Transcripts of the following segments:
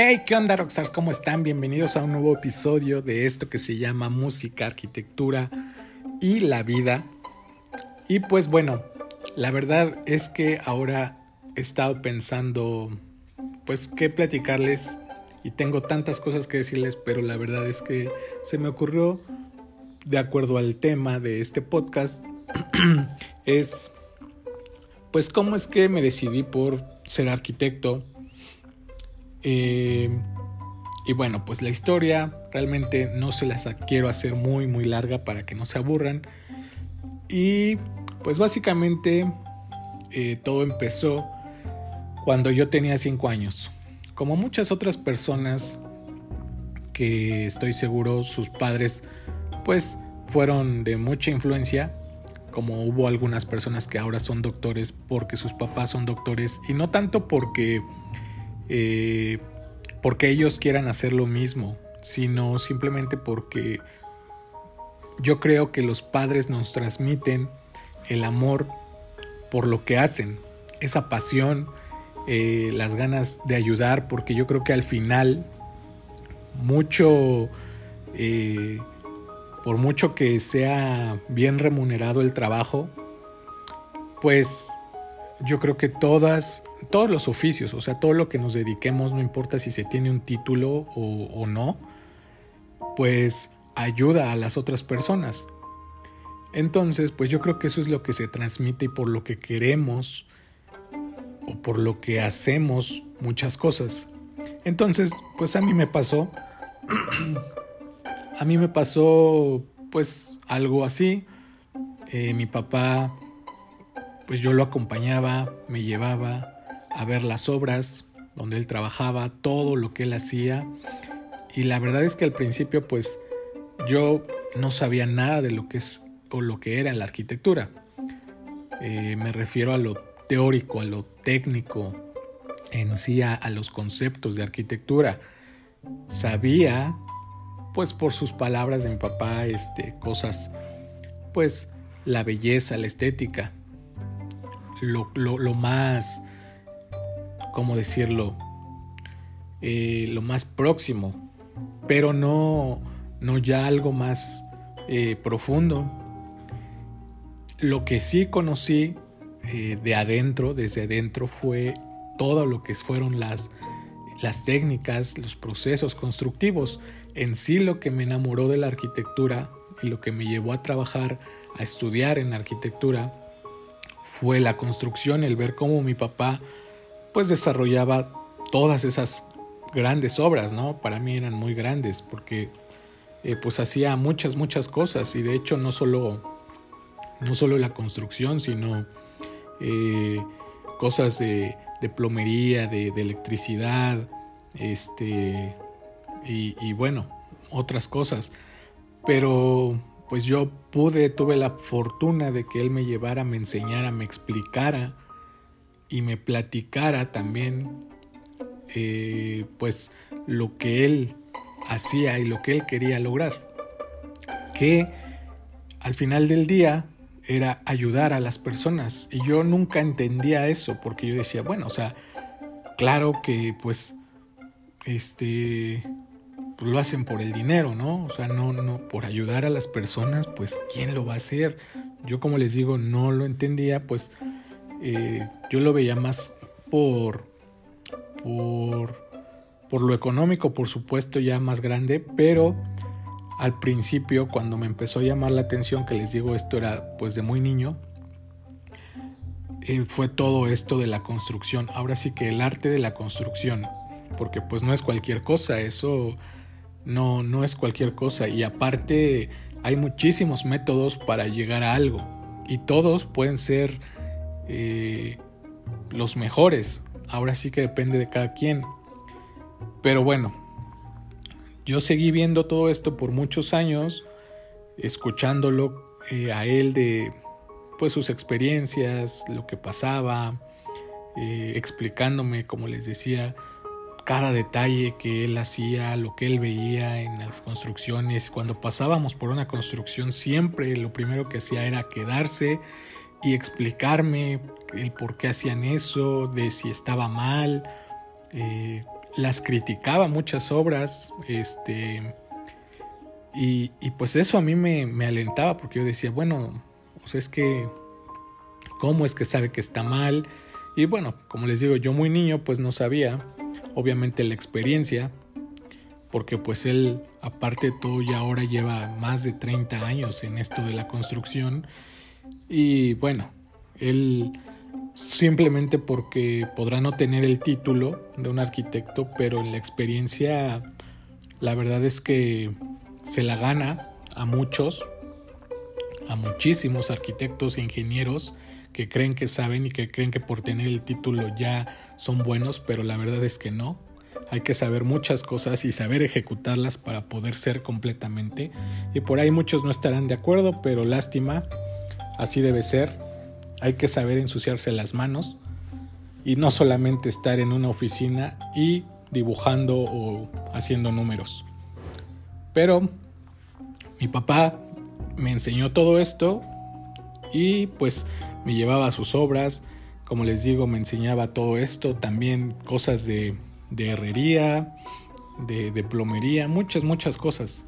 Hey, ¿qué onda, Rockstars? ¿Cómo están? Bienvenidos a un nuevo episodio de esto que se llama Música, Arquitectura y la Vida. Y pues bueno, la verdad es que ahora he estado pensando, pues, qué platicarles y tengo tantas cosas que decirles, pero la verdad es que se me ocurrió, de acuerdo al tema de este podcast, es, pues, cómo es que me decidí por ser arquitecto eh, y bueno, pues la historia realmente no se las quiero hacer muy muy larga para que no se aburran. Y pues básicamente eh, todo empezó cuando yo tenía 5 años. Como muchas otras personas que estoy seguro sus padres pues fueron de mucha influencia, como hubo algunas personas que ahora son doctores porque sus papás son doctores y no tanto porque eh, porque ellos quieran hacer lo mismo, sino simplemente porque yo creo que los padres nos transmiten el amor por lo que hacen, esa pasión, eh, las ganas de ayudar, porque yo creo que al final mucho, eh, por mucho que sea bien remunerado el trabajo, pues yo creo que todas, todos los oficios, o sea, todo lo que nos dediquemos, no importa si se tiene un título o, no, pues ayuda a las otras personas. Entonces, pues yo creo que eso es lo que se transmite y por lo que queremos o por lo que hacemos muchas cosas. Entonces, pues a mí me pasó, a mí me pasó pues algo así. Eh, mi papá pues yo lo acompañaba, me llevaba a ver las obras donde él trabajaba, todo lo que él hacía. Y la verdad es que al principio pues yo no sabía nada de lo que es o lo que era la arquitectura. Eh, me refiero a lo teórico, a lo técnico, en sí a, a los conceptos de arquitectura. Sabía, pues por sus palabras de mi papá, este, cosas, pues la belleza, la estética, lo, más, ¿cómo decirlo? Eh, lo más próximo, pero no, no ya algo más eh, profundo. Lo que sí conocí eh, de adentro, desde adentro, fue todo lo que fueron las, las técnicas, los procesos constructivos. En sí lo que me enamoró de la arquitectura y lo que me llevó a trabajar, a estudiar en arquitectura, fue la construcción, el ver cómo mi papá pues desarrollaba todas esas grandes obras, ¿no? Para mí eran muy grandes porque eh, pues hacía muchas, muchas cosas y de hecho no solo, no solo la construcción, sino eh, cosas de, plomería, de, electricidad, este, y bueno, otras cosas. Pero pues yo pude, tuve la fortuna de que él me llevara, me enseñara, me explicara y me platicara también, eh, pues lo que él hacía y lo que él quería lograr. Que al final del día era ayudar a las personas y yo nunca entendía eso porque yo decía, bueno, o sea, claro que pues este pues lo hacen por el dinero, ¿no? O sea, no, no, por ayudar a las personas, pues ¿quién lo va a hacer? Yo como les digo, no lo entendía, pues eh, yo lo veía más por, por, por lo económico, por supuesto, ya más grande, pero al principio, cuando me empezó a llamar la atención, que les digo, esto era pues de muy niño, eh, fue todo esto de la construcción. Ahora sí que el arte de la construcción, porque pues no es cualquier cosa, eso no, no es cualquier cosa y aparte hay muchísimos métodos para llegar a algo y todos pueden ser eh, los mejores. Ahora sí que depende de cada quien. Pero bueno, yo seguí viendo todo esto por muchos años, escuchándolo eh, a él de pues sus experiencias, lo que pasaba, eh, explicándome, como les decía, cada detalle que él hacía, lo que él veía en las construcciones. Cuando pasábamos por una construcción, siempre lo primero que hacía era quedarse y explicarme el por qué hacían eso, de si estaba mal, eh, las criticaba muchas obras, este, y, pues eso a mí me, me, alentaba porque yo decía, bueno, o sea, es que, ¿cómo es que sabe que está mal? Y bueno, como les digo, yo muy niño pues no sabía, obviamente la experiencia, porque pues él, aparte de todo, ya ahora lleva más de 30 años en esto de la construcción. Y bueno, él simplemente porque podrá no tener el título de un arquitecto, pero en la experiencia, la verdad es que se la gana a muchos, a muchísimos arquitectos e ingenieros que creen que saben y que creen que por tener el título ya son buenos, pero la verdad es que no. Hay que saber muchas cosas y saber ejecutarlas para poder ser completamente. Y por ahí muchos no estarán de acuerdo, pero lástima, así debe ser. Hay que saber ensuciarse las manos y no solamente estar en una oficina y dibujando o haciendo números. Pero mi papá me enseñó todo esto y pues me llevaba sus obras, como les digo, me enseñaba todo esto, también cosas de de herrería, de, plomería, muchas, muchas cosas.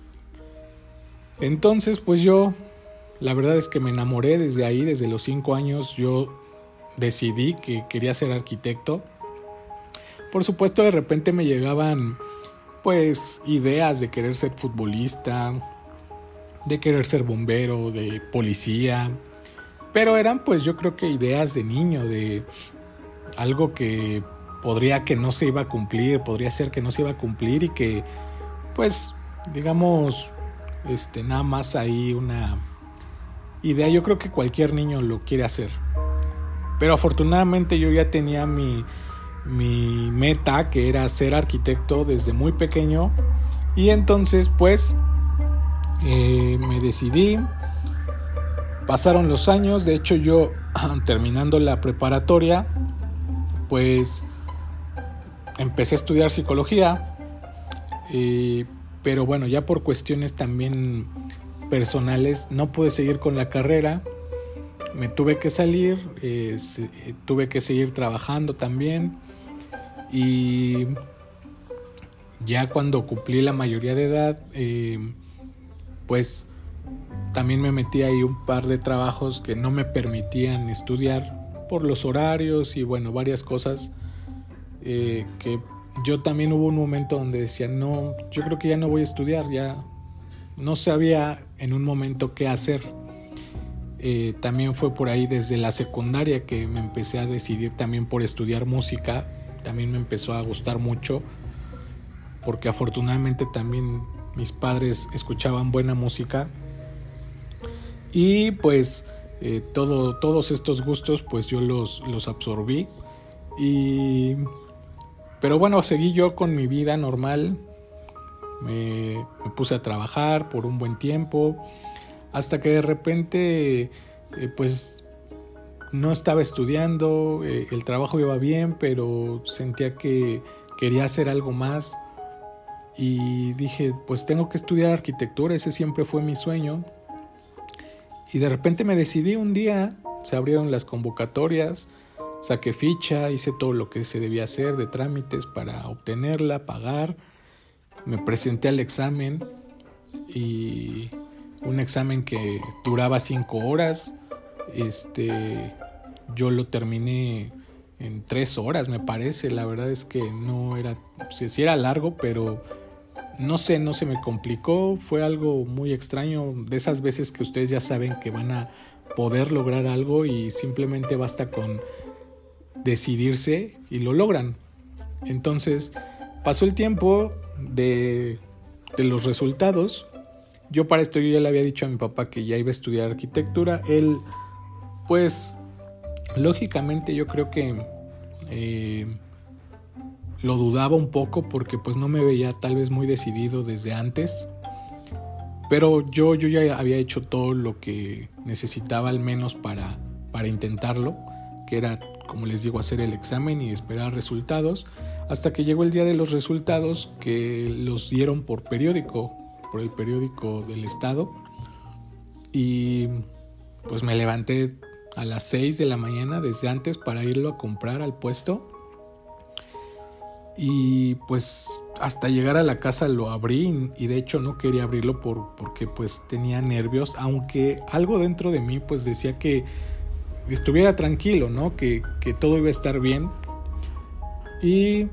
Entonces, pues yo, la verdad es que me enamoré desde ahí, desde los cinco años, yo decidí que quería ser arquitecto. Por supuesto, de repente me llegaban, pues, ideas de querer ser futbolista, de querer ser bombero, de policía, pero eran, pues, yo creo que ideas de niño, de algo que podría que no se iba a cumplir, podría ser que no se iba a cumplir y que pues digamos este nada más ahí una idea, yo creo que cualquier niño lo quiere hacer. Pero afortunadamente yo ya tenía mi, mi meta que era ser arquitecto desde muy pequeño y entonces pues eh, me decidí pasaron los años de hecho yo terminando la preparatoria pues empecé a estudiar psicología, eh, pero bueno, ya por cuestiones también personales no pude seguir con la carrera, me tuve que salir, eh, tuve que seguir trabajando también. Y ya cuando cumplí la mayoría de edad, eh, pues también me metí ahí un par de trabajos que no me permitían estudiar por los horarios y bueno, varias cosas eh, que yo también hubo un momento donde decía, no, yo creo que ya no voy a estudiar, ya no sabía en un momento qué hacer. Eh, también fue por ahí desde la secundaria que me empecé a decidir también por estudiar música, también me empezó a gustar mucho, porque afortunadamente también mis padres escuchaban buena música y pues eh, todo, todos estos gustos pues yo los, los absorbí y pero bueno, seguí yo con mi vida normal. Me, puse a trabajar por un buen tiempo. Hasta que de repente, eh, pues no estaba estudiando, eh, el trabajo iba bien, pero sentía que quería hacer algo más. Y dije, pues tengo que estudiar arquitectura, ese siempre fue mi sueño. Y de repente me decidí un día, se abrieron las convocatorias, Saqué ficha, hice todo lo que se debía hacer de trámites para obtenerla, pagar. Me presenté al examen y un examen que duraba cinco horas. Este, yo lo terminé en tres horas, me parece. La verdad es que no era, sí era largo, pero no sé, no se me complicó. Fue algo muy extraño. De esas veces que ustedes ya saben que van a poder lograr algo y simplemente basta con decidirse y lo logran. Entonces, pasó el tiempo de, de los resultados. Yo para esto yo ya le había dicho a mi papá que ya iba a estudiar arquitectura. Él, pues, lógicamente yo creo que eh, lo dudaba un poco porque pues no me veía tal vez muy decidido desde antes. Pero yo, yo ya había hecho todo lo que necesitaba al menos para, para intentarlo, que era como les digo, hacer el examen y esperar resultados, hasta que llegó el día de los resultados que los dieron por periódico, por el periódico del estado. Y pues me levanté a las 6 de la mañana desde antes para irlo a comprar al puesto. Y pues hasta llegar a la casa lo abrí y de hecho no quería abrirlo por, porque pues tenía nervios, aunque algo dentro de mí pues decía que estuviera tranquilo, ¿no? Que, que todo iba a estar bien. Y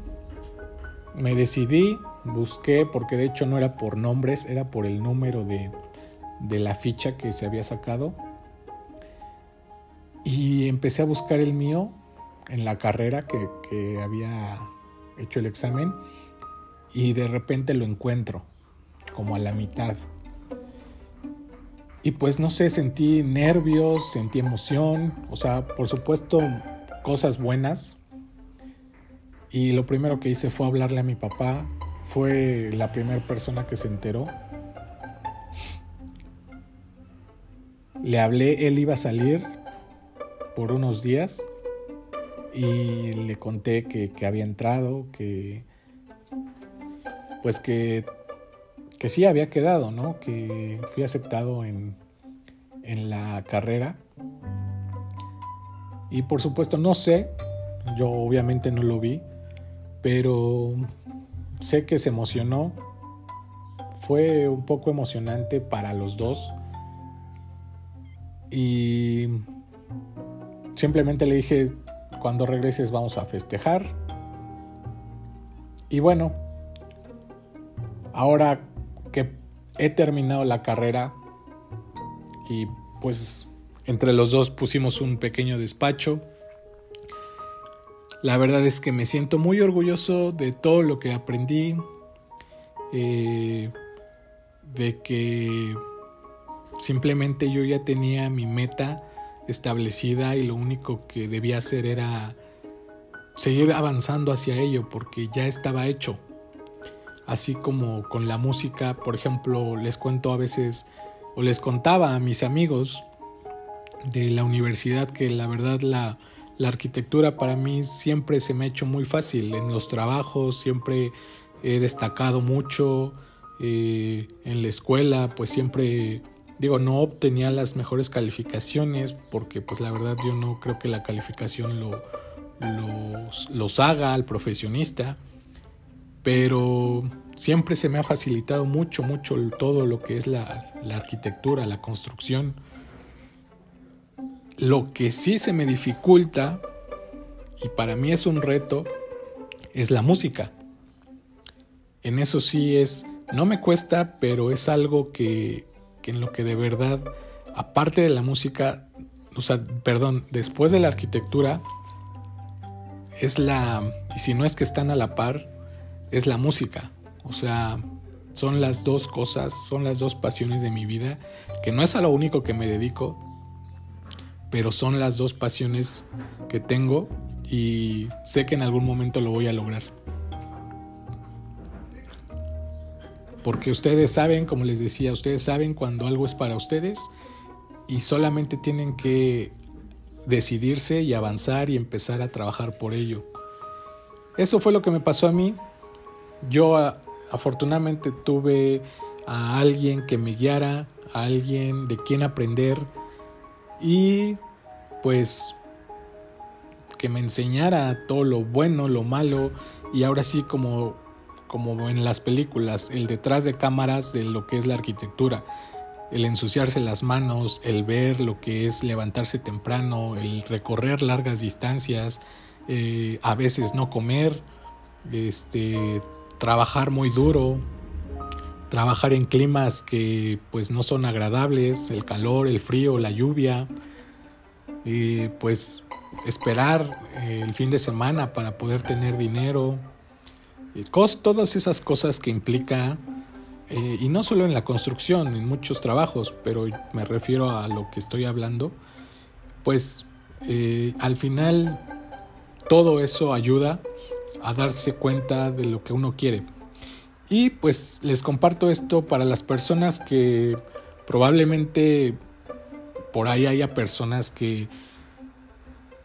me decidí, busqué, porque de hecho no era por nombres, era por el número de, de la ficha que se había sacado. Y empecé a buscar el mío en la carrera que, que había hecho el examen y de repente lo encuentro como a la mitad. Y pues no sé, sentí nervios, sentí emoción, o sea, por supuesto cosas buenas. Y lo primero que hice fue hablarle a mi papá, fue la primera persona que se enteró. Le hablé, él iba a salir por unos días y le conté que, había entrado, que pues que, que sí había quedado, ¿no? Que fui aceptado en, en la carrera. Y por supuesto no sé, yo obviamente no lo vi, pero sé que se emocionó. Fue un poco emocionante para los dos. Y simplemente le dije, cuando regreses vamos a festejar. Y bueno, ahora que he terminado la carrera y pues entre los dos pusimos un pequeño despacho. La verdad es que me siento muy orgulloso de todo lo que aprendí, eh, de que simplemente yo ya tenía mi meta establecida y lo único que debía hacer era seguir avanzando hacia ello porque ya estaba hecho. Así como con la música, por ejemplo, les cuento a veces o les contaba a mis amigos de la universidad que la verdad la, arquitectura para mí siempre se me ha hecho muy fácil en los trabajos, siempre he destacado mucho eh, en la escuela, pues siempre Digo, no obtenía las mejores calificaciones porque pues la verdad yo no creo que la calificación lo, los, haga al profesionista, pero siempre se me ha facilitado mucho, mucho todo lo que es la, la arquitectura, la construcción. Lo que sí se me dificulta, y para mí es un reto, es la música. En eso sí es, no me cuesta, pero es algo que, en lo que de verdad, aparte de la música, o sea, perdón, después de la arquitectura, es la, y si no es que están a la par, es la música. O sea, son las dos cosas, son las dos pasiones de mi vida, que no es a lo único que me dedico, pero son las dos pasiones que tengo y sé que en algún momento lo voy a lograr. Porque ustedes saben, como les decía, ustedes saben cuando algo es para ustedes y solamente tienen que decidirse y avanzar y empezar a trabajar por ello. Eso fue lo que me pasó a mí. Yo afortunadamente tuve a alguien que me guiara, a alguien de quien aprender y pues que me enseñara todo lo bueno, lo malo y ahora sí como como en las películas, el detrás de cámaras de lo que es la arquitectura, el ensuciarse las manos, el ver lo que es levantarse temprano, el recorrer largas distancias, eh, a veces no comer, este, trabajar muy duro, trabajar en climas que pues no son agradables, el calor, el frío, la lluvia, pues esperar eh, el fin de semana para poder tener dinero, todas esas cosas que implica, eh, y no solo en la construcción, en muchos trabajos, pero me refiero a lo que estoy hablando, pues eh, al final todo eso ayuda a darse cuenta de lo que uno quiere. Y pues les comparto esto para las personas que probablemente por ahí haya personas que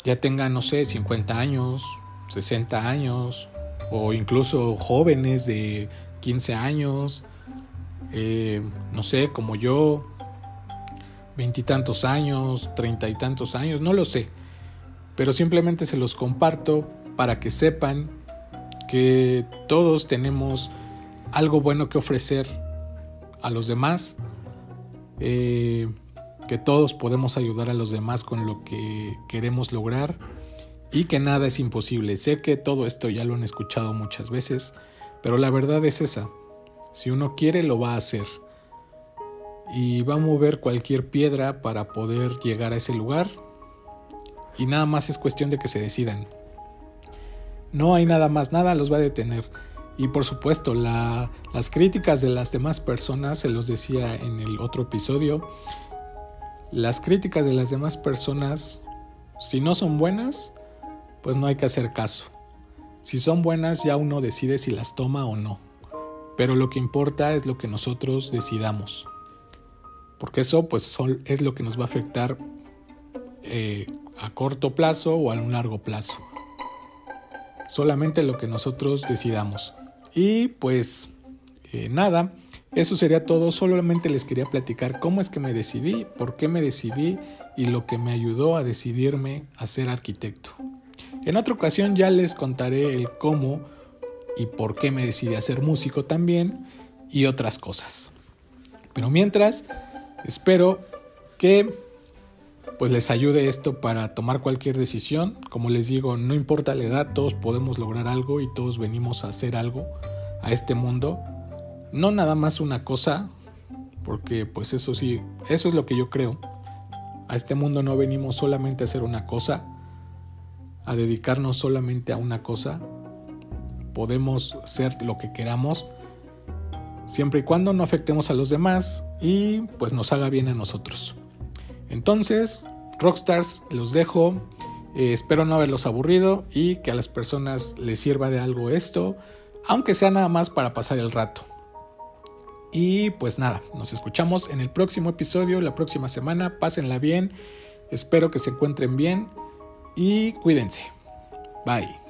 ya tengan, no sé, 50 años, 60 años, o incluso jóvenes de 15 años, eh, no sé, como yo, veintitantos años, treinta y tantos años, no lo sé, pero simplemente se los comparto para que sepan que todos tenemos algo bueno que ofrecer a los demás, eh, que todos podemos ayudar a los demás con lo que queremos lograr y que nada es imposible. Sé que todo esto ya lo han escuchado muchas veces, pero la verdad es esa. Si uno quiere, lo va a hacer. Y va a mover cualquier piedra para poder llegar a ese lugar. Y nada más es cuestión de que se decidan. No hay nada más, nada los va a detener. Y por supuesto, las críticas de las demás personas, se los decía en el otro episodio, las críticas de las demás personas, si no son buenas, pues no hay que hacer caso. Si son buenas, ya uno decide si las toma o no. Pero lo que importa es lo que nosotros decidamos. Porque eso pues es lo que nos va a afectar eh, a corto plazo o a un largo plazo. Solamente lo que nosotros decidamos. Y pues eh, nada, eso sería todo. Solamente les quería platicar cómo es que me decidí, por qué me decidí y lo que me ayudó a decidirme a ser arquitecto. En otra ocasión ya les contaré el cómo y por qué me decidí a ser músico también y otras cosas. Pero mientras, espero que pues les ayude esto para tomar cualquier decisión. Como les digo, no importa la edad, todos podemos lograr algo y todos venimos a hacer algo a este mundo. No nada más una cosa, porque pues eso sí, eso es lo que yo creo. A este mundo no venimos solamente a hacer una cosa, a dedicarnos solamente a una cosa. Podemos ser lo que queramos siempre y cuando no afectemos a los demás y pues nos haga bien a nosotros. Entonces, Rockstars, los dejo. Eh, espero no haberlos aburrido y que a las personas les sirva de algo esto, aunque sea nada más para pasar el rato. Y pues nada, nos escuchamos en el próximo episodio, la próxima semana. Pásenla bien, espero que se encuentren bien y cuídense. Bye.